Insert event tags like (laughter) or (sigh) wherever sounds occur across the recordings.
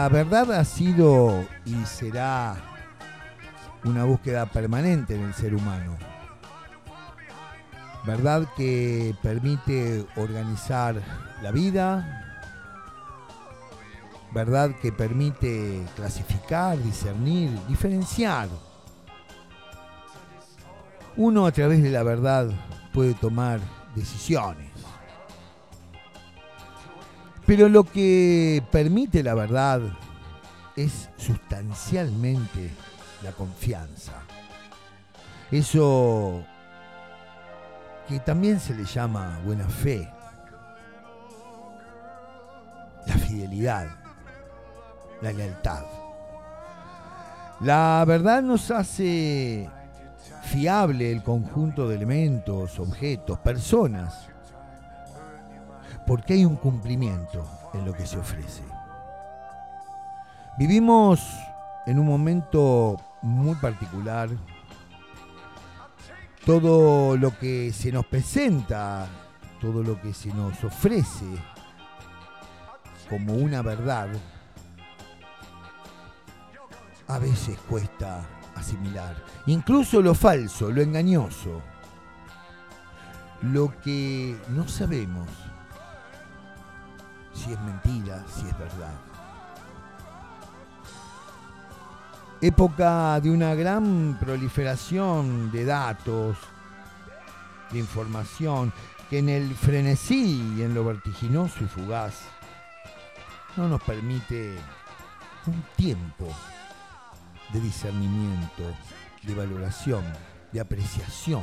La, verdad ha sido y será una búsqueda permanente en el ser humano. Verdad que permite organizar la vida, verdad que permite clasificar, discernir, diferenciar. Uno a través de la verdad puede tomar decisiones. Pero lo que permite la verdad es sustancialmente la confianza. Eso que también se le llama buena fe, la fidelidad, la lealtad. La verdad nos hace fiable el conjunto de elementos, objetos, personas, porque hay un cumplimiento en lo que se ofrece. Vivimos en un momento muy particular. Todo lo que se nos presenta, todo lo que se nos ofrece como una verdad, a veces cuesta asimilar. Incluso lo falso, lo engañoso, lo que no sabemos si es mentira, si es verdad. Época de una gran proliferación de datos, de información, que en el frenesí y en lo vertiginoso y fugaz no nos permite un tiempo de discernimiento, de valoración, de apreciación.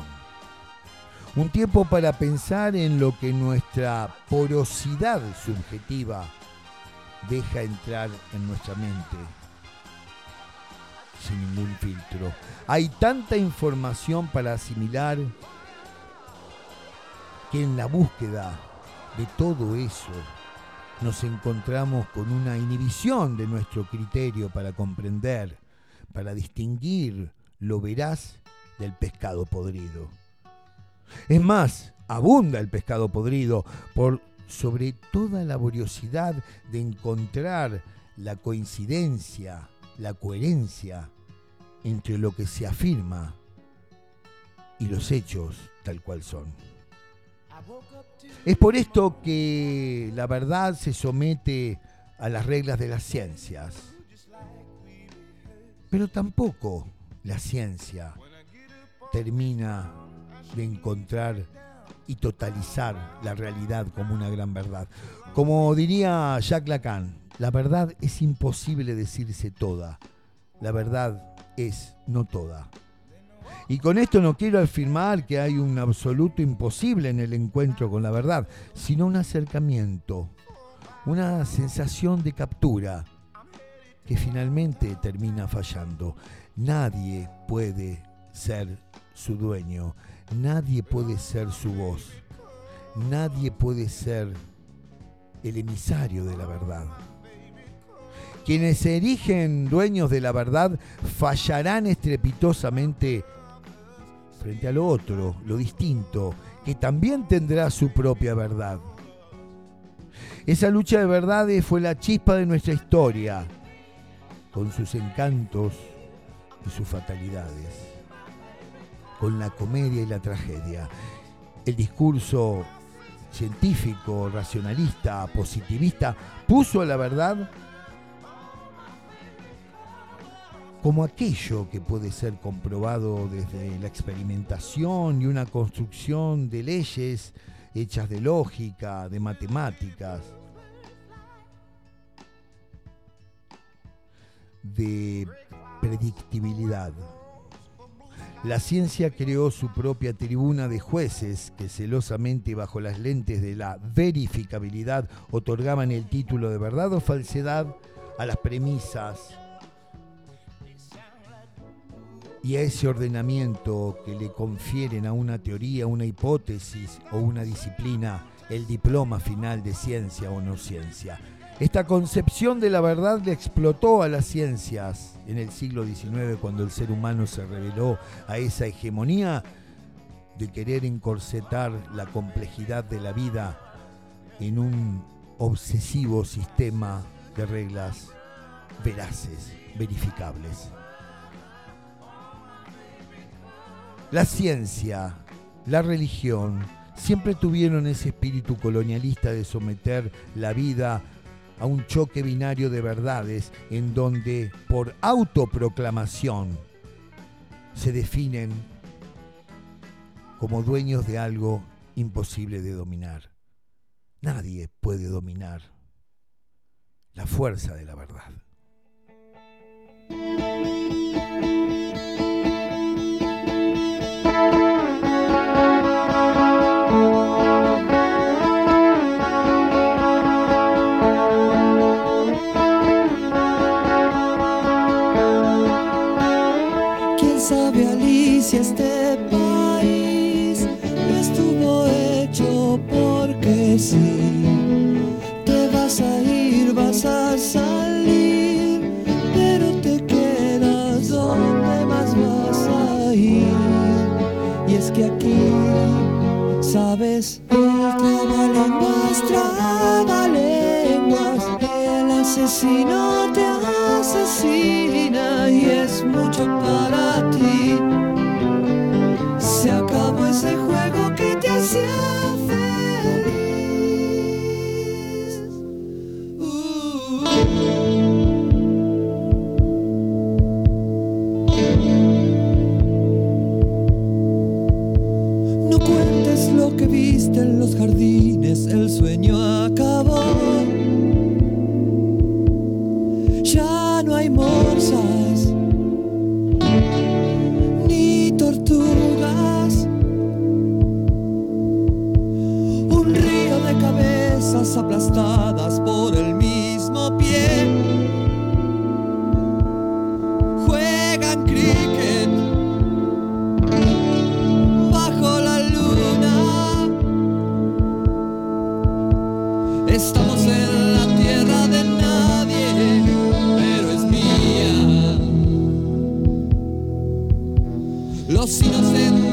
Un tiempo para pensar en lo que nuestra porosidad subjetiva deja entrar en nuestra mente sin ningún filtro. Hay tanta información para asimilar que en la búsqueda de todo eso nos encontramos con una inhibición de nuestro criterio para comprender para distinguir lo veraz del pescado podrido. Es más, abunda el pescado podrido por sobre toda laboriosidad de encontrar la coincidencia, la coherencia entre lo que se afirma y los hechos tal cual son. Es por esto que la verdad se somete a las reglas de las ciencias pero tampoco la ciencia termina de encontrar y totalizar la realidad como una gran verdad. Como diría Jacques Lacan, la verdad es imposible decirse toda, la verdad es no toda. Y con esto no quiero afirmar que hay un absoluto imposible en el encuentro con la verdad, sino un acercamiento, una sensación de captura, que finalmente termina fallando. Nadie puede ser su dueño, nadie puede ser su voz, nadie puede ser el emisario de la verdad. Quienes se erigen dueños de la verdad fallarán estrepitosamente frente a lo otro, lo distinto, que también tendrá su propia verdad. Esa lucha de verdades fue la chispa de nuestra historia, con sus encantos y sus fatalidades, con la comedia y la tragedia. El discurso científico, racionalista, positivista, puso a la verdad como aquello que puede ser comprobado desde la experimentación y una construcción de leyes hechas de lógica, de matemáticas, de predictibilidad. La ciencia creó su propia tribuna de jueces que celosamente bajo las lentes de la verificabilidad otorgaban el título de verdad o falsedad a las premisas y a ese ordenamiento que le confieren a una teoría, una hipótesis o una disciplina el diploma final de ciencia o no ciencia. Esta concepción de la verdad le explotó a las ciencias en el siglo XIX cuando el ser humano se reveló a esa hegemonía de querer encorsetar la complejidad de la vida en un obsesivo sistema de reglas veraces, verificables. La ciencia, la religión, siempre tuvieron ese espíritu colonialista de someter la vida a un choque binario de verdades en donde por autoproclamación se definen como dueños de algo imposible de dominar. Nadie puede dominar la fuerza de la verdad. Asesino te asesina y es mucho para ti. Los inocentes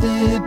stay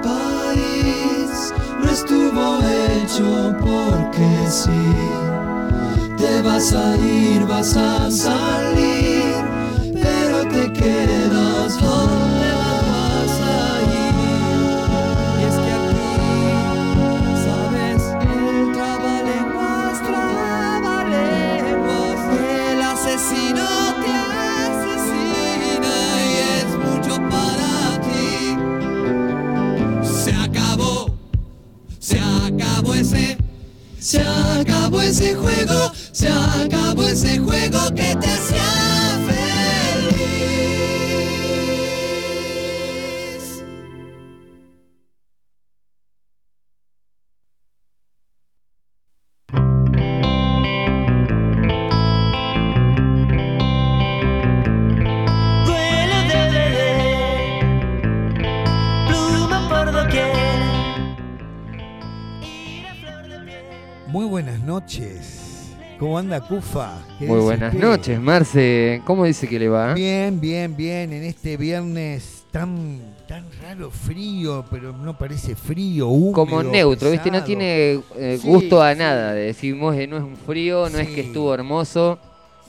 ¿Cómo anda Cufa? Muy buenas noches, Marce. ¿Cómo dice que le va? Bien, bien, bien. En este viernes tan, tan raro, frío, pero no parece frío, húmedo, Como neutro, ¿viste? No tiene eh, gusto a nada. Decimos que no es un frío, no es que estuvo hermoso.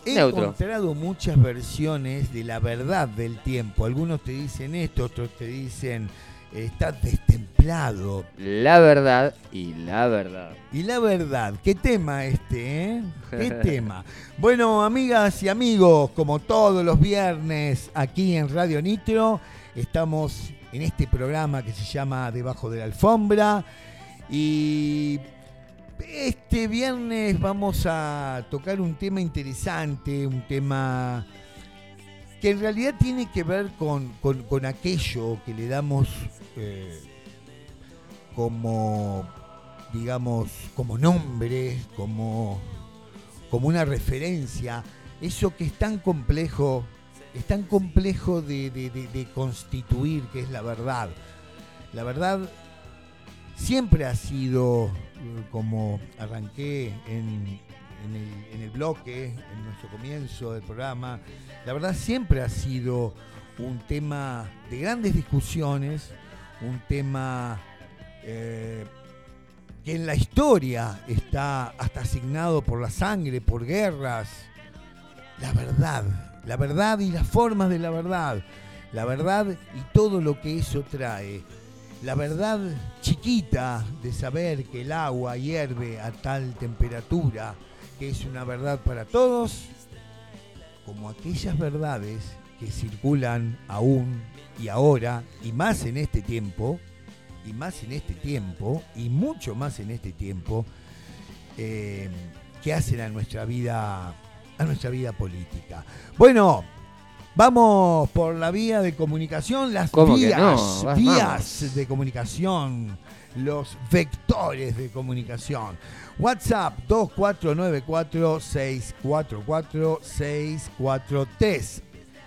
He encontrado muchas versiones de la verdad del tiempo. Algunos te dicen esto, otros te dicen está destemplado. La verdad y la verdad. Y la verdad, qué tema este, ¿eh? Qué (laughs) tema. Bueno, amigas y amigos, como todos los viernes aquí en Radio Nitro, estamos en este programa que se llama Debajo de la Alfombra. Y este viernes vamos a tocar un tema interesante, un tema que en realidad tiene que ver con, aquello que le damos eh, como, digamos, como nombre, como, como una referencia, eso que es tan complejo, es tan complejo de, constituir, que es la verdad. La verdad siempre ha sido, eh, como arranqué en, en el, bloque, en nuestro comienzo del programa, la verdad siempre ha sido un tema de grandes discusiones, un tema eh, que en la historia está hasta asignado por la sangre, por guerras. La verdad, la verdad y las formas de la verdad, la verdad y todo lo que eso trae. La verdad chiquita de saber que el agua hierve a tal temperatura, que es una verdad para todos, como aquellas verdades que circulan aún y ahora, y más en este tiempo, y más en este tiempo, y mucho más en este tiempo, eh, que hacen a nuestra vida, a nuestra vida política. Bueno, vamos por la vía de comunicación, las vías, vías de comunicación, los vectores de comunicación. WhatsApp 2494-644-643.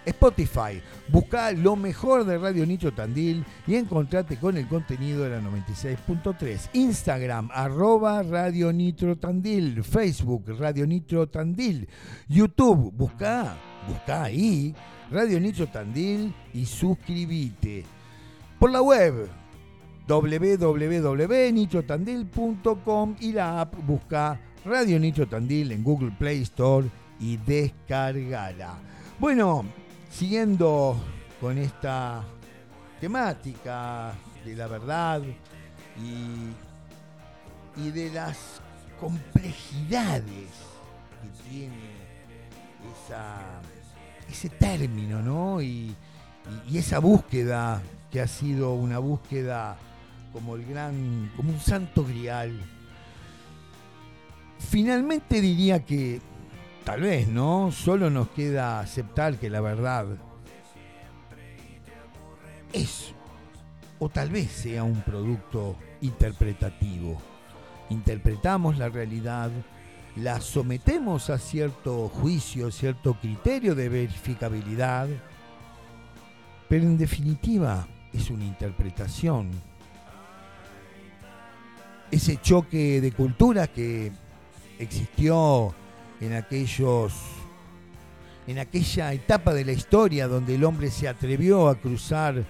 Spotify, busca lo mejor de Radio Nitro Tandil y encontrate con el contenido de la 96.3. Instagram, arroba Radio Nitro Tandil. Facebook, Radio Nitro Tandil. YouTube, busca, busca ahí Radio Nitro Tandil y suscríbete. Por la web, www.nitrotandil.com y la app busca Radio Nitro Tandil en Google Play Store y descargala. Bueno, siguiendo con esta temática de la verdad y, y de las complejidades que tiene ese término, ¿no? y esa búsqueda que ha sido una búsqueda como el gran, como un santo grial. Finalmente diría que tal vez, ¿no? Solo nos queda aceptar que la verdad es o tal vez sea un producto interpretativo. Interpretamos la realidad, la sometemos a cierto juicio, cierto criterio de verificabilidad, pero en definitiva es una interpretación ese choque de culturas que existió en aquellos en aquella etapa de la historia donde el hombre se atrevió a cruzar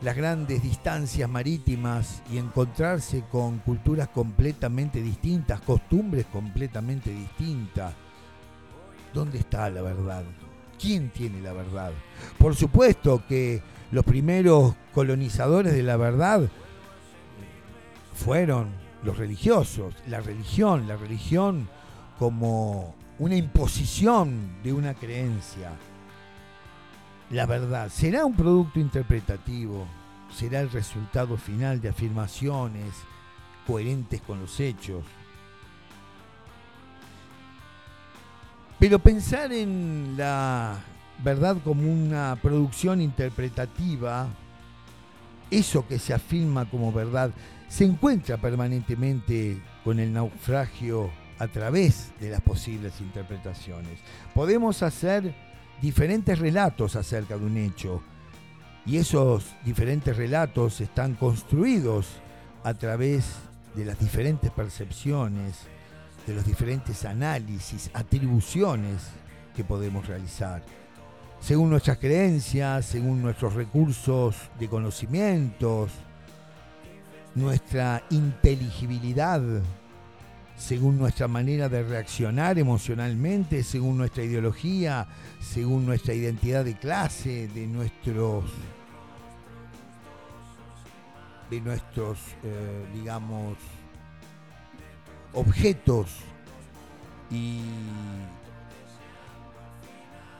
las grandes distancias marítimas y encontrarse con culturas completamente distintas, costumbres completamente distintas. ¿Dónde está la verdad? ¿Quién tiene la verdad? Por supuesto que los primeros colonizadores de la verdad fueron los religiosos, la religión, la religión como una imposición de una creencia. La verdad será un producto interpretativo, será el resultado final de afirmaciones coherentes con los hechos. Pero pensar en la verdad como una producción interpretativa, eso que se afirma como verdad, se encuentra permanentemente con el naufragio a través de las posibles interpretaciones. Podemos hacer diferentes relatos acerca de un hecho y esos diferentes relatos están construidos a través de las diferentes percepciones de los diferentes análisis, atribuciones que podemos realizar. Según nuestras creencias, según nuestros recursos de conocimientos, nuestra inteligibilidad, según nuestra manera de reaccionar emocionalmente, según nuestra ideología, según nuestra identidad de clase, de nuestros de nuestros, eh, digamos, objetos y,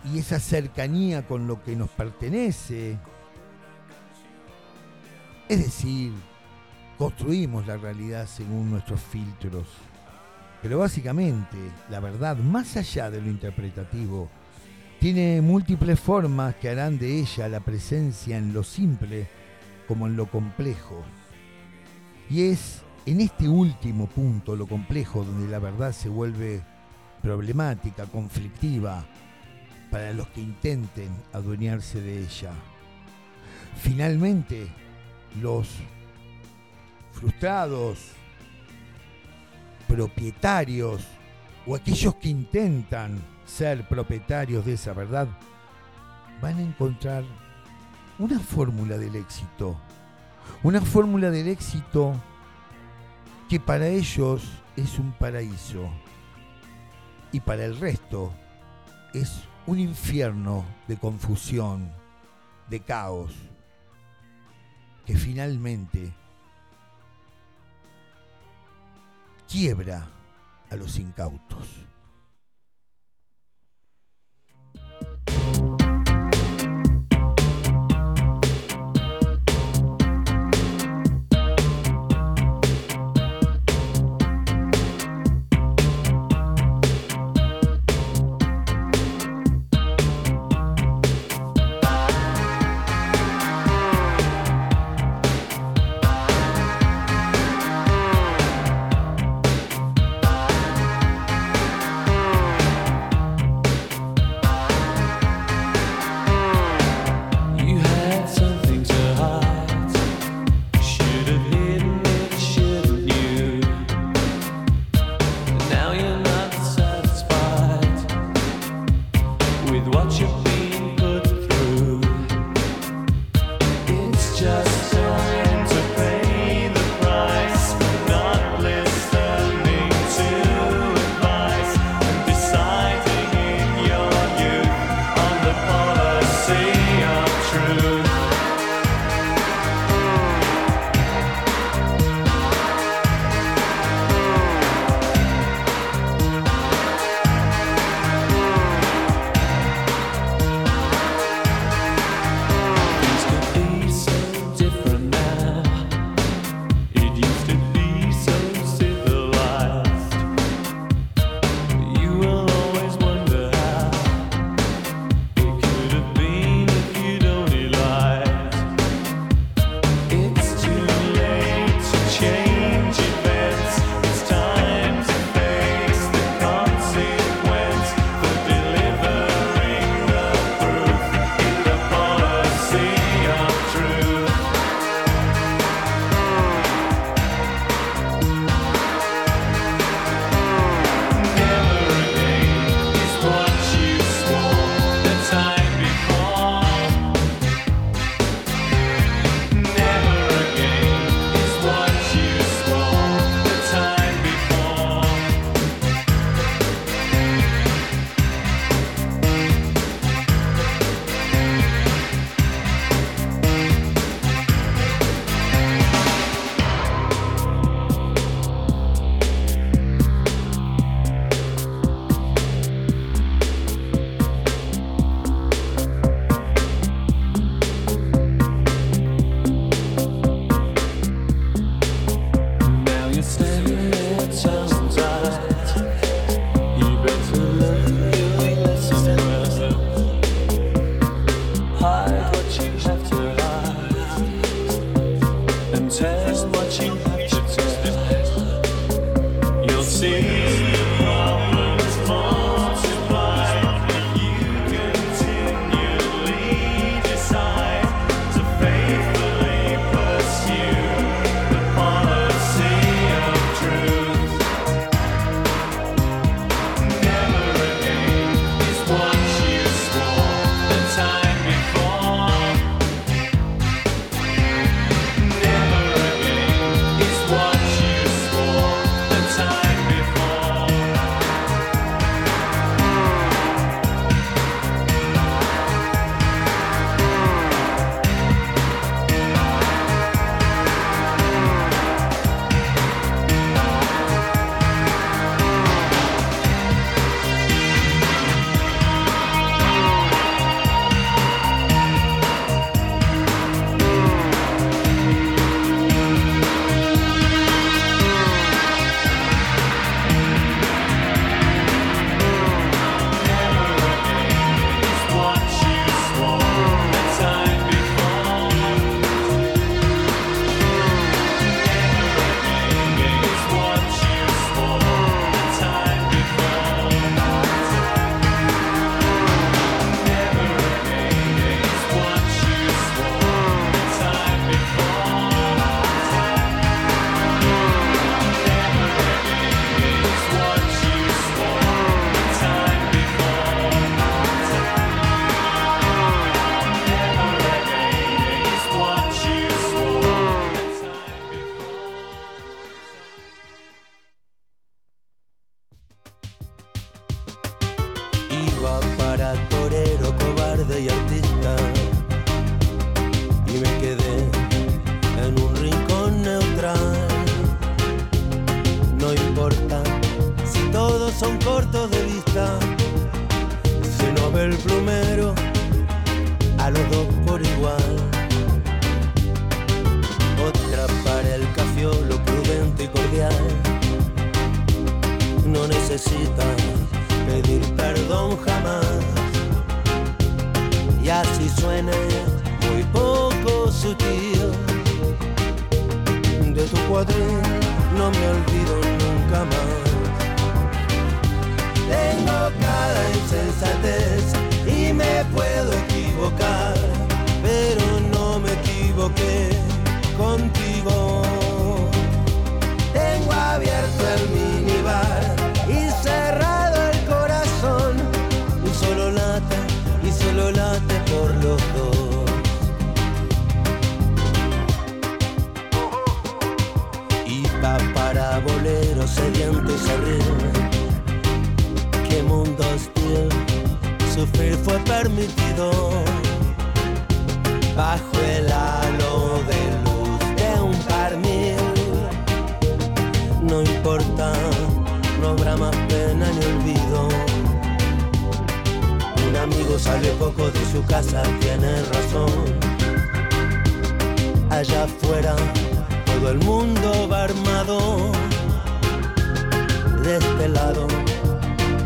y esa cercanía con lo que nos pertenece. Es decir, construimos la realidad según nuestros filtros. Pero básicamente, la verdad, más allá de lo interpretativo, tiene múltiples formas que harán de ella la presencia en lo simple como en lo complejo. Y es en este último punto, lo complejo, donde la verdad se vuelve problemática, conflictiva, para los que intenten adueñarse de ella. Finalmente, los frustrados, propietarios o aquellos que intentan ser propietarios de esa verdad, van a encontrar una fórmula del éxito. Una fórmula del éxito que para ellos es un paraíso y para el resto es un infierno de confusión, de caos, que finalmente quiebra a los incautos. Su casa, tiene razón. Allá afuera todo el mundo va armado. De este lado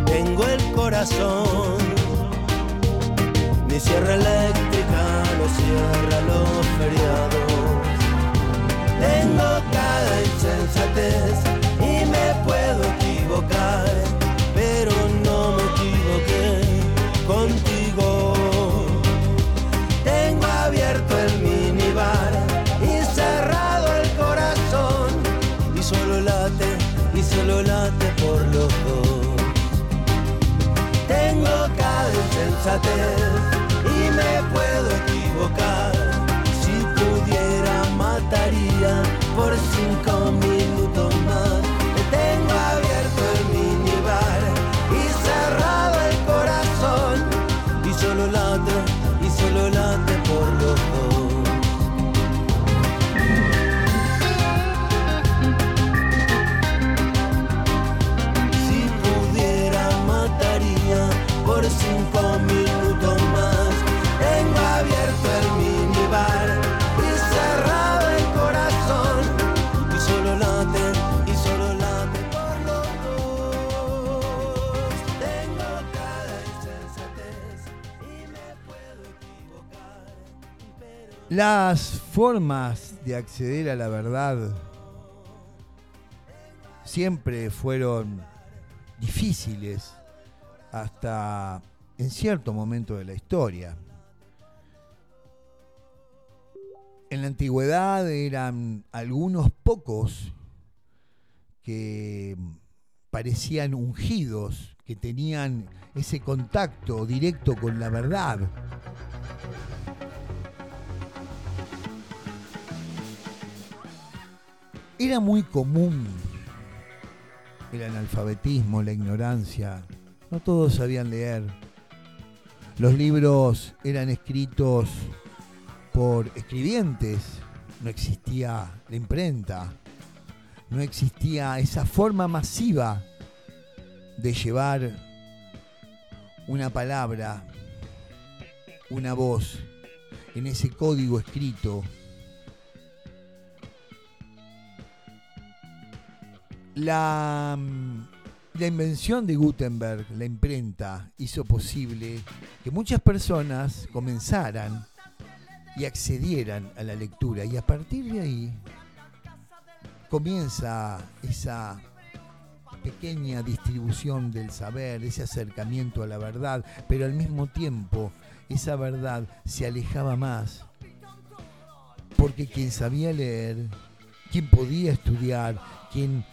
tengo el corazón. Mi sierra eléctrica no cierra los feriados. Tengo cada insensatez y me puedo equivocar, y me puedo equivocar. Si pudiera mataría por cinco minutos más. Las formas de acceder a la verdad siempre fueron difíciles hasta en cierto momento de la historia. En la antigüedad eran algunos pocos que parecían ungidos, que tenían ese contacto directo con la verdad. Era muy común el analfabetismo, la ignorancia. No todos sabían leer. Los libros eran escritos por escribientes. No existía la imprenta. No existía esa forma masiva de llevar una palabra, una voz en ese código escrito La, mm, la invención de Gutenberg, la imprenta, hizo posible que muchas personas comenzaran y accedieran a la lectura. Y a partir de ahí comienza esa pequeña distribución del saber, ese acercamiento a la verdad, pero al mismo tiempo esa verdad se alejaba más, porque quien sabía leer, quien podía estudiar, quien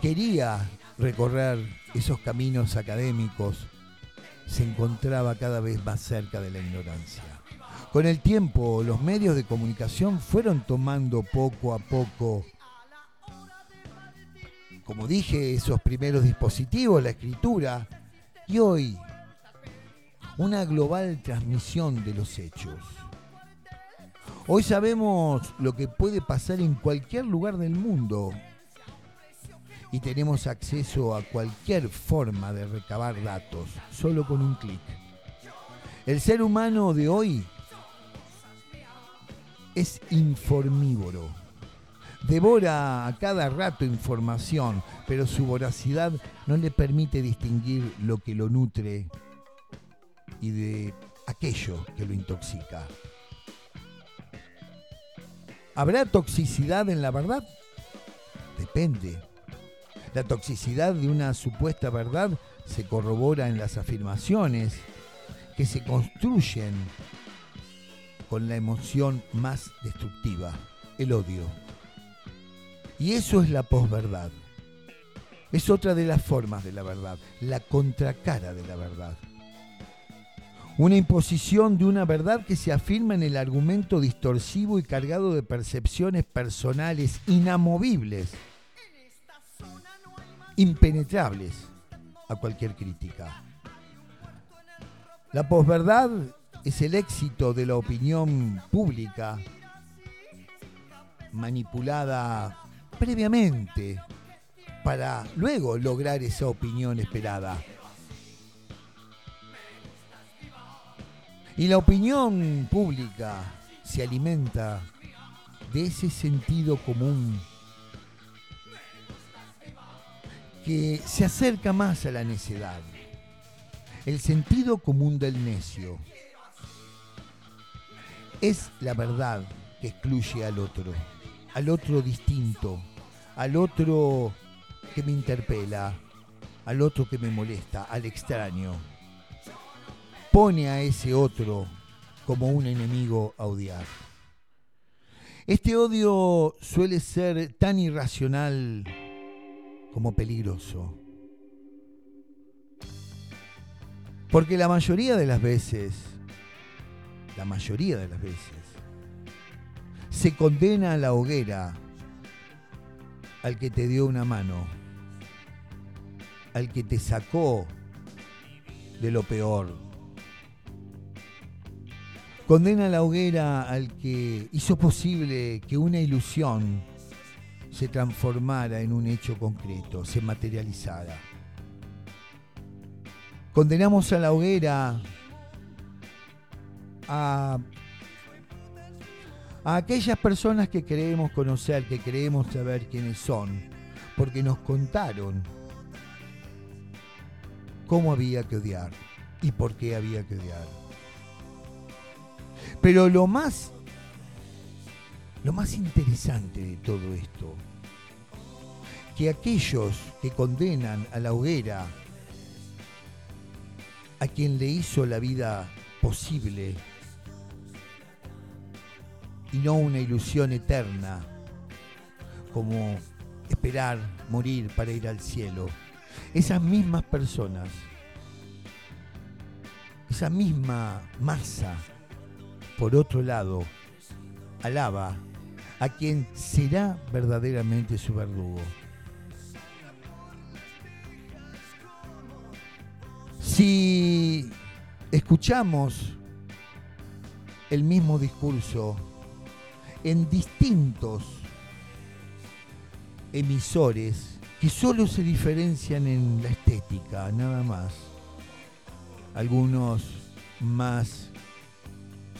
quería recorrer esos caminos académicos, se encontraba cada vez más cerca de la ignorancia. Con el tiempo, los medios de comunicación fueron tomando poco a poco, como dije, esos primeros dispositivos, la escritura, y hoy, una global transmisión de los hechos. Hoy sabemos lo que puede pasar en cualquier lugar del mundo y tenemos acceso a cualquier forma de recabar datos, solo con un clic. El ser humano de hoy es informívoro. Devora a cada rato información, pero su voracidad no le permite distinguir lo que lo nutre y de aquello que lo intoxica. ¿Habrá toxicidad en la verdad? Depende. La toxicidad de una supuesta verdad se corrobora en las afirmaciones que se construyen con la emoción más destructiva, el odio. Y eso es la posverdad. Es otra de las formas de la verdad, la contracara de la verdad. Una imposición de una verdad que se afirma en el argumento distorsivo y cargado de percepciones personales inamovibles, impenetrables a cualquier crítica. La posverdad es el éxito de la opinión pública manipulada previamente para luego lograr esa opinión esperada. Y la opinión pública se alimenta de ese sentido común que se acerca más a la necedad. El sentido común del necio es la verdad que excluye al otro, al otro distinto, al otro que me interpela, al otro que me molesta, al extraño pone a ese otro como un enemigo a odiar. Este odio suele ser tan irracional como peligroso. Porque la mayoría de las veces, la mayoría de las veces, se condena a la hoguera al que te dio una mano, al que te sacó de lo peor, Condena a la hoguera al que hizo posible que una ilusión se transformara en un hecho concreto, se materializara. Condenamos a la hoguera a, a aquellas personas que creemos conocer, que creemos saber quiénes son, porque nos contaron cómo había que odiar y por qué había que odiar. Pero lo más, lo más interesante de todo esto, que aquellos que condenan a la hoguera a quien le hizo la vida posible y no una ilusión eterna como esperar morir para ir al cielo. Esas mismas personas, esa misma masa por otro lado, alaba a quien será verdaderamente su verdugo. Si escuchamos el mismo discurso en distintos emisores que solo se diferencian en la estética, nada más. Algunos más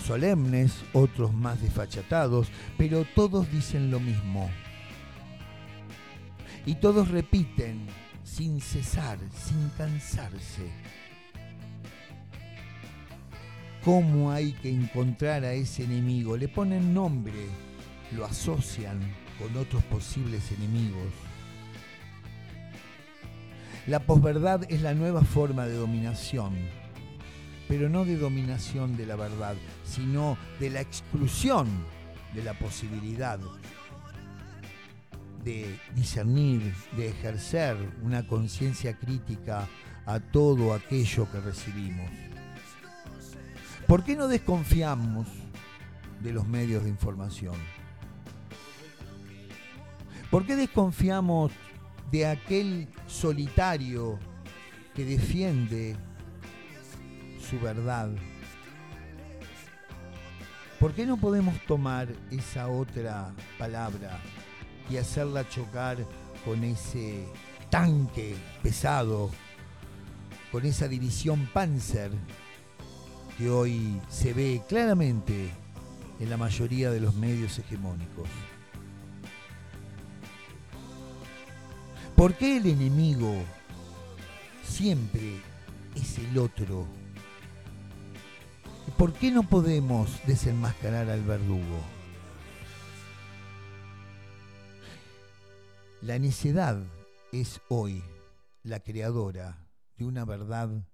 solemnes, otros más desfachatados, pero todos dicen lo mismo. Y todos repiten sin cesar, sin cansarse. ¿Cómo hay que encontrar a ese enemigo? Le ponen nombre, lo asocian con otros posibles enemigos. La posverdad es la nueva forma de dominación pero no de dominación de la verdad, sino de la exclusión de la posibilidad de discernir, de ejercer una conciencia crítica a todo aquello que recibimos. ¿Por qué no desconfiamos de los medios de información? ¿Por qué desconfiamos de aquel solitario que defiende su verdad. ¿Por qué no podemos tomar esa otra palabra y hacerla chocar con ese tanque pesado, con esa división Panzer que hoy se ve claramente en la mayoría de los medios hegemónicos. ¿Por qué el enemigo siempre es el otro? ¿Y por qué no podemos desenmascarar al verdugo? La necedad es hoy la creadora de una verdad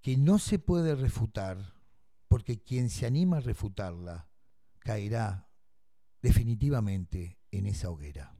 que no se puede refutar, porque quien se anima a refutarla caerá definitivamente en esa hoguera.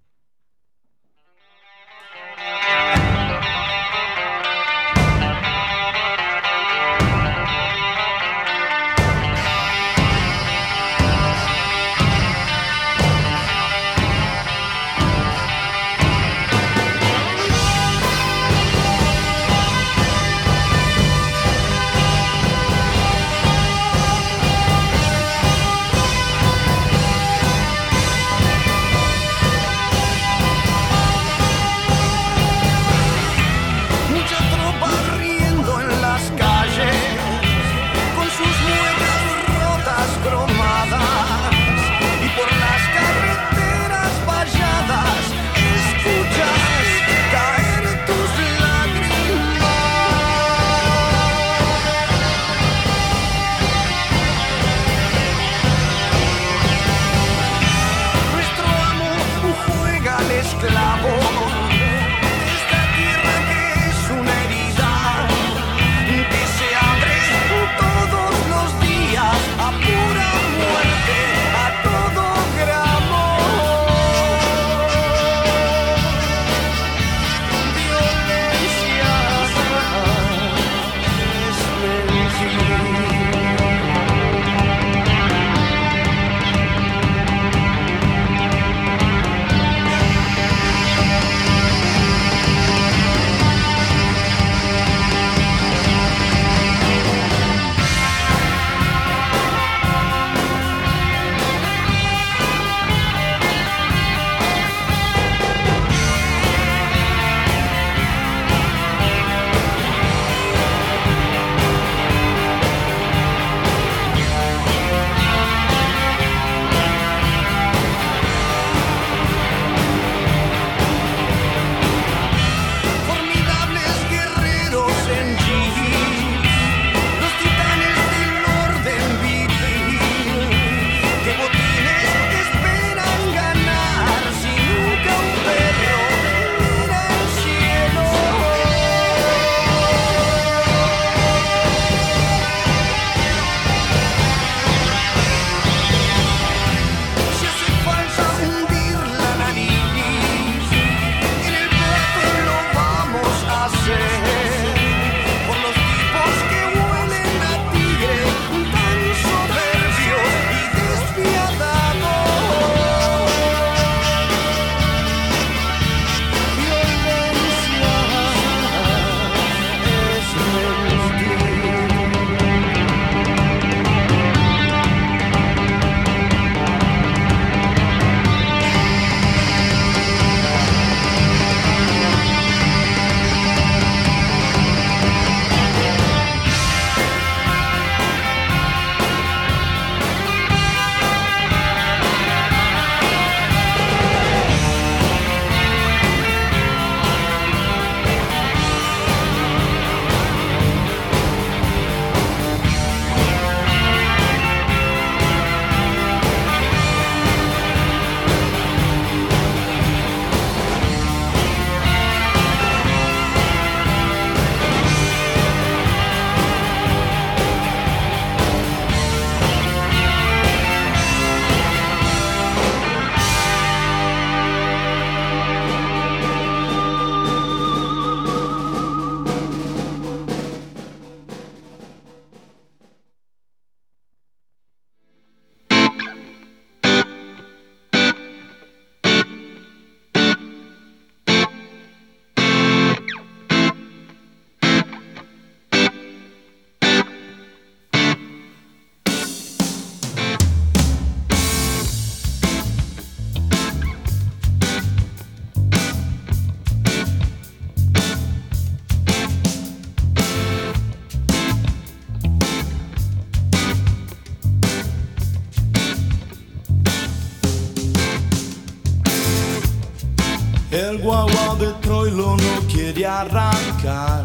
Guagua de Troilo no quiere arrancar.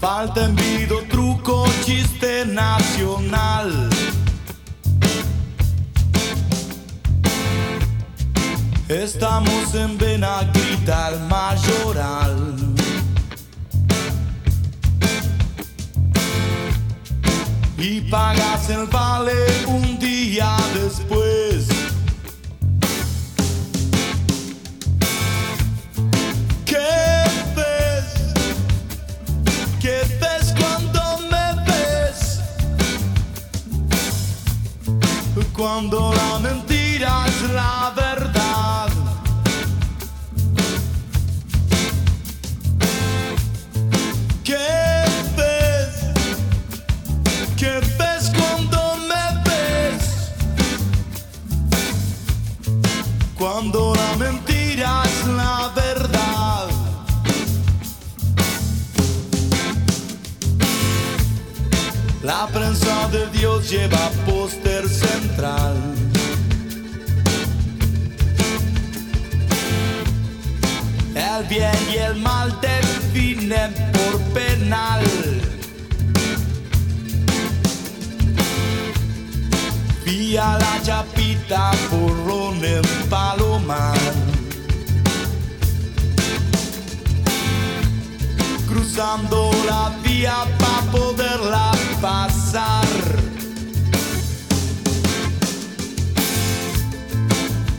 Falta envido, truco, chiste nacional. Estamos en Benaguita, el mayoral. Y pagas el vale un día después. ¿Qué ves? ¿Qué ves cuando me ves? Cuando la mentira Cuando la mentira es la verdad. La prensa de Dios lleva póster central. El bien y el mal definen por penal. Vía la chapita, porrón en palomar. Cruzando la vía para poderla pasar.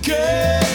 ¿Qué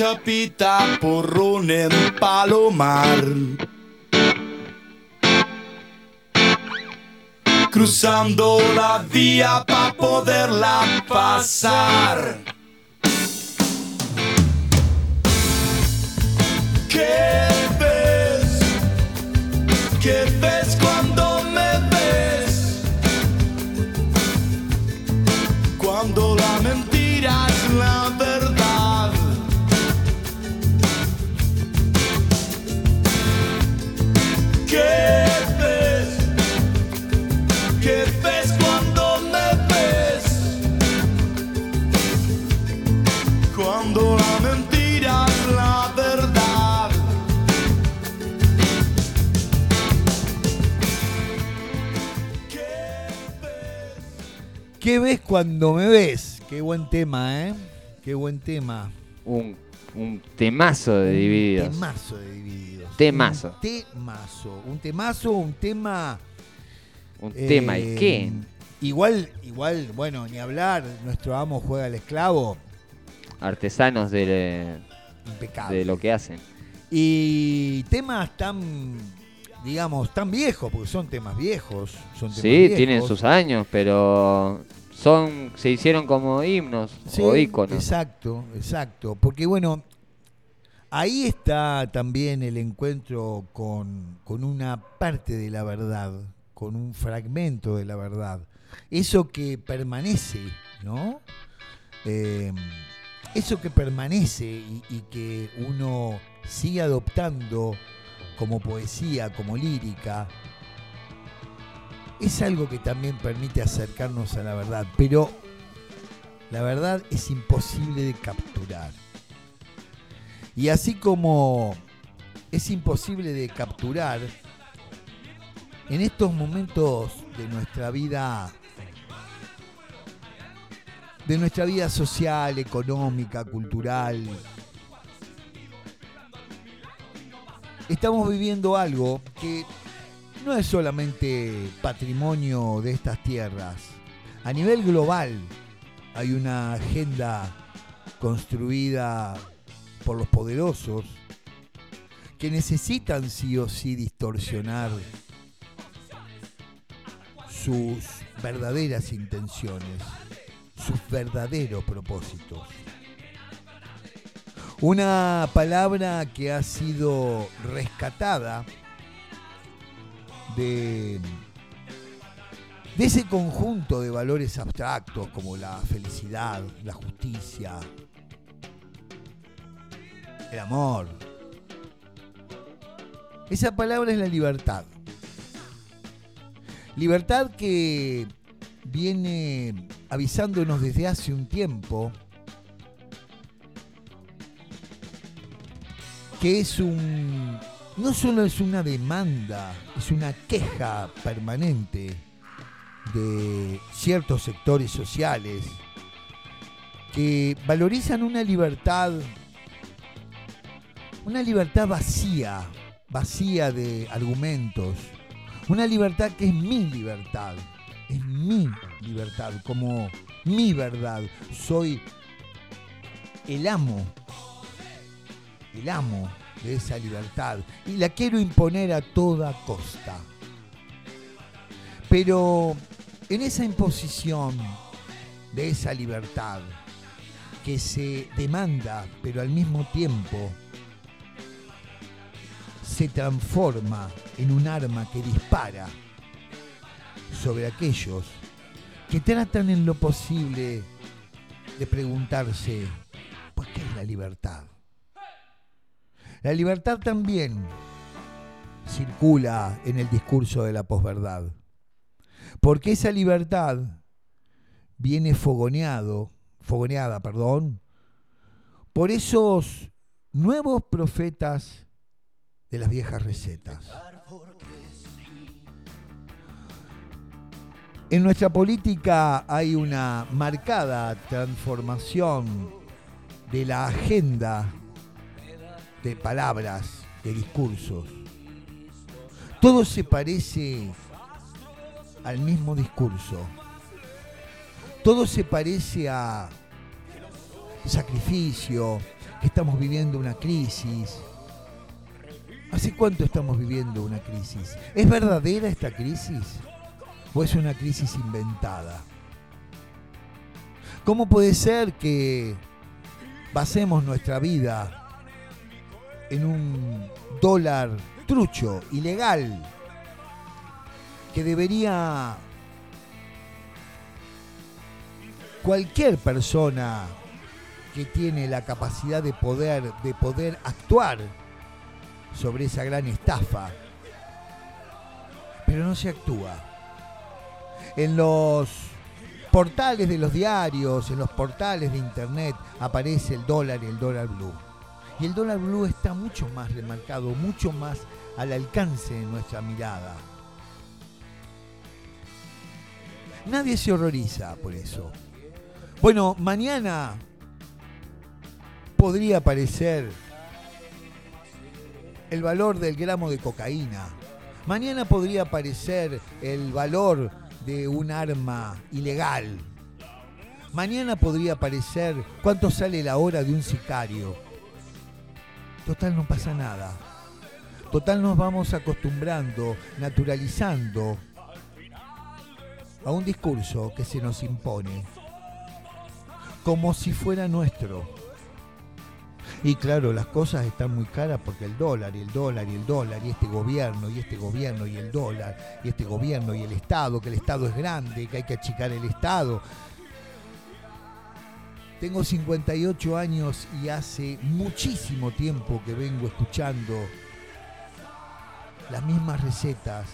chapita porrón en palomar. Cruzando la vía para poderla pasar. ¿Qué ves? ¿Qué ves cuando me ves? Cuando la ¿Qué ves cuando me ves? Qué buen tema, ¿eh? Qué buen tema. Un, un temazo de Divididos. Un temazo de divididos. Temazo. Un temazo. Un temazo, un tema. Un tema, ¿y eh, qué? Igual, igual, bueno, ni hablar. Nuestro amo juega al esclavo. Artesanos de, Impecable. de lo que hacen. Y temas tan, digamos, tan viejos, porque son temas viejos. Son temas Sí, viejos. tienen sus años, pero son se hicieron como himnos Sí, o íconos. Exacto, exacto. Porque bueno, ahí está también el encuentro con, con una parte de la verdad, con un fragmento de la verdad. Eso que permanece, ¿no? Eh, eso que permanece y, y que uno sigue adoptando como poesía, como lírica, es algo que también permite acercarnos a la verdad, pero la verdad es imposible de capturar. Y así como es imposible de capturar, en estos momentos de nuestra vida, de nuestra vida social, económica, cultural, estamos viviendo algo que no es solamente patrimonio de estas tierras. A nivel global hay una agenda construida por los poderosos que necesitan sí o sí distorsionar sus verdaderas intenciones, sus verdaderos propósitos. Una palabra que ha sido rescatada de, ese conjunto de valores abstractos como la felicidad, la justicia, el amor. Esa palabra es la libertad. Libertad que viene avisándonos desde hace un tiempo que es un no solo es una demanda, es una queja permanente de ciertos sectores sociales que valorizan una libertad una libertad vacía, vacía de argumentos, una libertad que es mi libertad, es mi libertad, como mi verdad. Soy el amo, el amo de esa libertad y la quiero imponer a toda costa. Pero en esa imposición de esa libertad que se demanda, pero al mismo tiempo se transforma en un arma que dispara sobre aquellos que tratan en lo posible de preguntarse, ¿por qué es la libertad? La libertad también circula en el discurso de la posverdad, porque esa libertad viene fogoneado, fogoneada, perdón, por esos nuevos profetas de las viejas recetas. En nuestra política hay una marcada transformación de la agenda de palabras, de discursos. Todo se parece al mismo discurso. Todo se parece a sacrificio, que estamos viviendo una crisis, ¿Hace cuánto estamos viviendo una crisis? ¿Es verdadera esta crisis? ¿O es una crisis inventada? ¿Cómo puede ser que basemos nuestra vida en un dólar trucho, ilegal, que debería cualquier persona que tiene la capacidad de poder, de poder actuar sobre esa gran estafa. Pero no se actúa. En los portales de los diarios, en los portales de internet, aparece el dólar y el dólar blue. Y el dólar blue está mucho más remarcado, mucho más al alcance de nuestra mirada. Nadie se horroriza por eso. Bueno, mañana podría aparecer el valor del gramo de cocaína. Mañana podría aparecer el valor de un arma ilegal. Mañana podría aparecer cuánto sale la hora de un sicario. Total no pasa nada. Total nos vamos acostumbrando, naturalizando a un discurso que se nos impone, como si fuera nuestro. Y claro, las cosas están muy caras porque el dólar y el dólar y el dólar y este gobierno y este gobierno y el dólar y este gobierno y el Estado, que el Estado es grande, que hay que achicar el Estado. Tengo 58 años y hace muchísimo tiempo que vengo escuchando las mismas recetas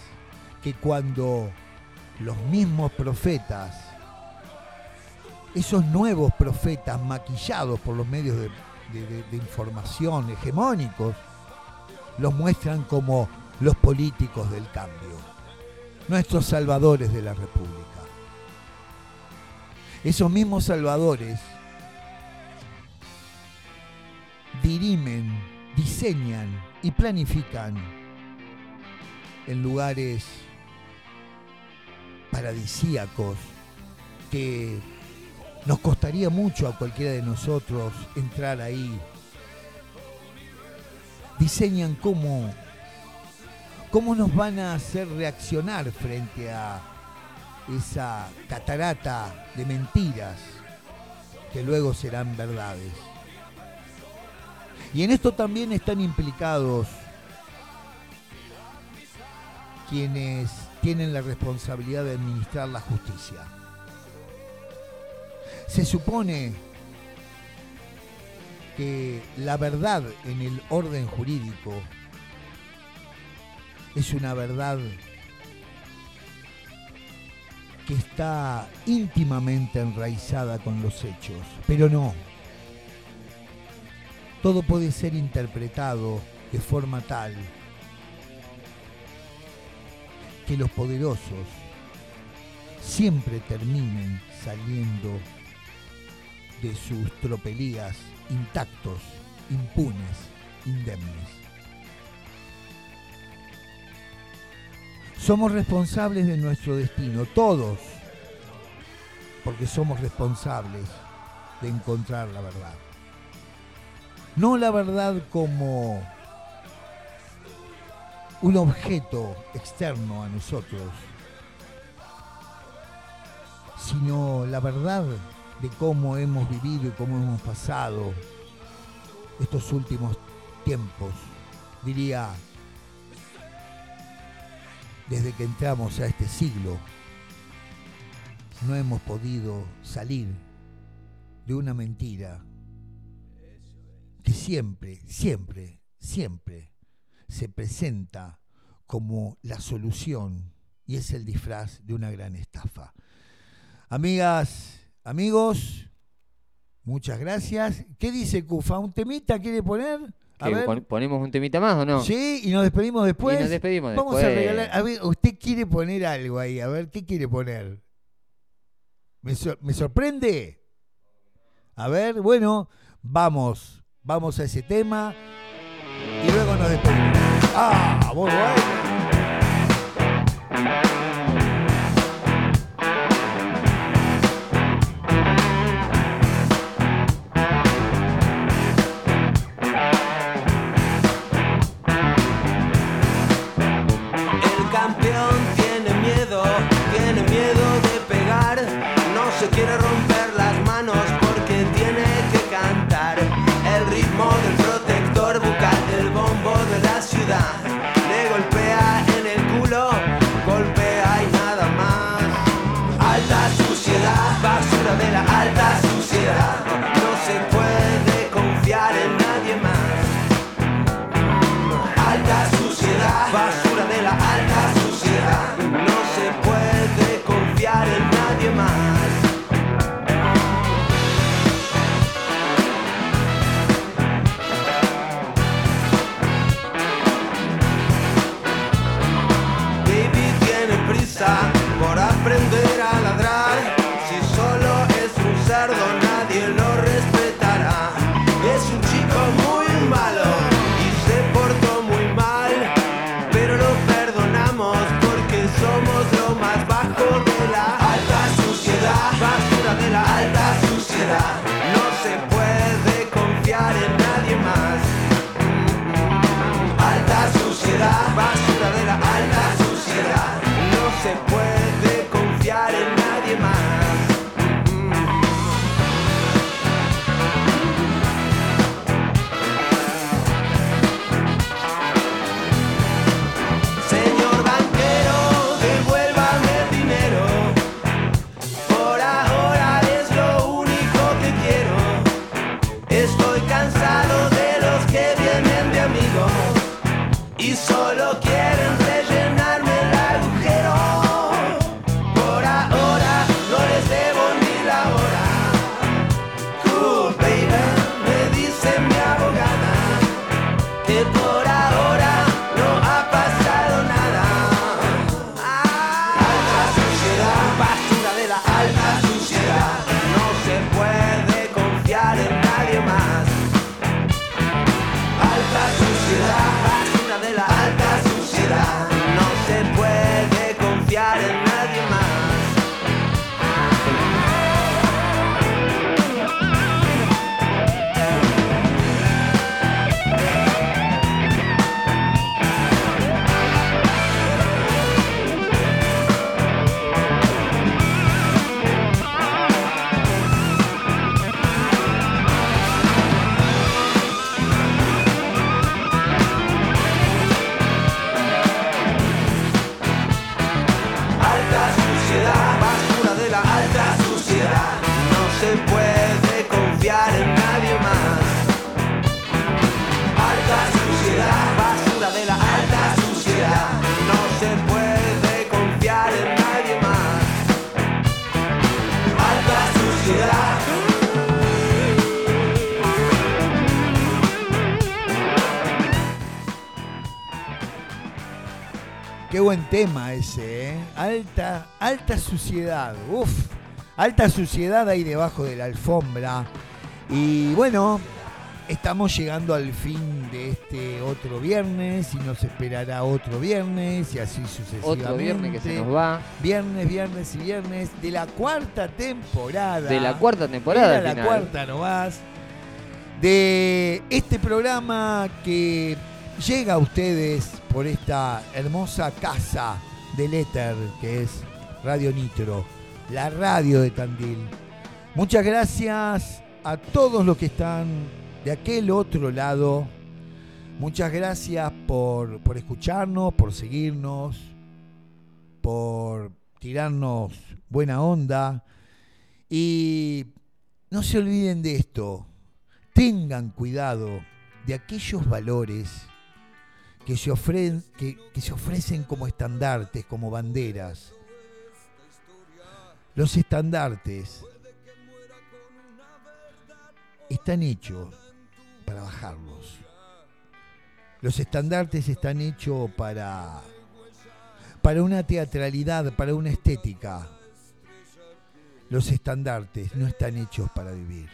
que cuando los mismos profetas, esos nuevos profetas maquillados por los medios de, información hegemónicos, los muestran como los políticos del cambio, nuestros salvadores de la República. Esos mismos salvadores dirimen, diseñan y planifican en lugares paradisíacos que nos costaría mucho a cualquiera de nosotros entrar ahí. Diseñan cómo, cómo nos van a hacer reaccionar frente a esa catarata de mentiras que luego serán verdades. Y en esto también están implicados quienes tienen la responsabilidad de administrar la justicia. Se supone que la verdad en el orden jurídico es una verdad que está íntimamente enraizada con los hechos, pero no. Todo puede ser interpretado de forma tal que los poderosos siempre terminen saliendo de sus tropelías intactos, impunes, indemnes. Somos responsables de nuestro destino, todos, porque somos responsables de encontrar la verdad. No la verdad como un objeto externo a nosotros, sino la verdad de cómo hemos vivido y cómo hemos pasado estos últimos tiempos, diría, desde que entramos a este siglo, no hemos podido salir de una mentira que siempre, siempre, siempre se presenta como la solución y es el disfraz de una gran estafa. Amigas, amigos, muchas gracias. ¿Qué dice Cufa? ¿Un temita quiere poner? ¿Ponemos un temita más o no? Sí, y nos despedimos después. Y nos despedimos Vamos a regalar. A ver, usted quiere poner algo ahí. A ver, ¿qué quiere poner? ¿Me, me sorprende? A ver, bueno, vamos. Vamos a ese tema y luego nos despedimos. ¡Ah! Muy bueno. Qué buen tema ese, ¿eh? Alta, alta suciedad. Uf, alta suciedad ahí debajo de la alfombra. Y bueno, estamos llegando al fin de este otro viernes y nos esperará otro viernes y así sucesivamente. Otro viernes que se nos va. Viernes, viernes y viernes de la cuarta temporada. De la cuarta temporada. Era la cuarta nomás. De este programa que llega a ustedes por esta hermosa casa del éter que es Radio Nitro, la radio de Tandil. Muchas gracias a todos los que están de aquel otro lado. Muchas gracias por, por escucharnos, por seguirnos, por tirarnos buena onda. Y no se olviden de esto. Tengan cuidado de aquellos valores que se, ofrecen, que, que se ofrecen como estandartes, como banderas. Los estandartes están hechos para bajarlos. Los estandartes están hechos para, para una teatralidad, para una estética. Los estandartes no están hechos para vivir.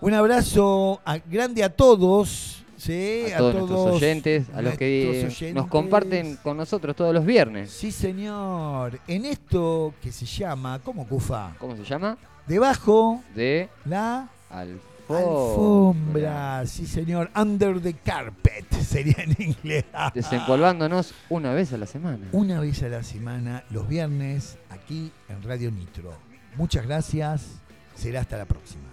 Un abrazo grande a todos. ¿Sí? A todos nuestros oyentes, a los que nos comparten con nosotros todos los viernes. Sí, señor. En esto que se llama, ¿cómo Cufa? ¿Cómo se llama? Debajo De la alfombra. alfombra. Sí, señor. Under the carpet (laughs) sería en inglés. Desempolvándonos una vez a la semana. Una vez a la semana, los viernes, aquí en Radio Nitro. Muchas gracias. Será hasta la próxima.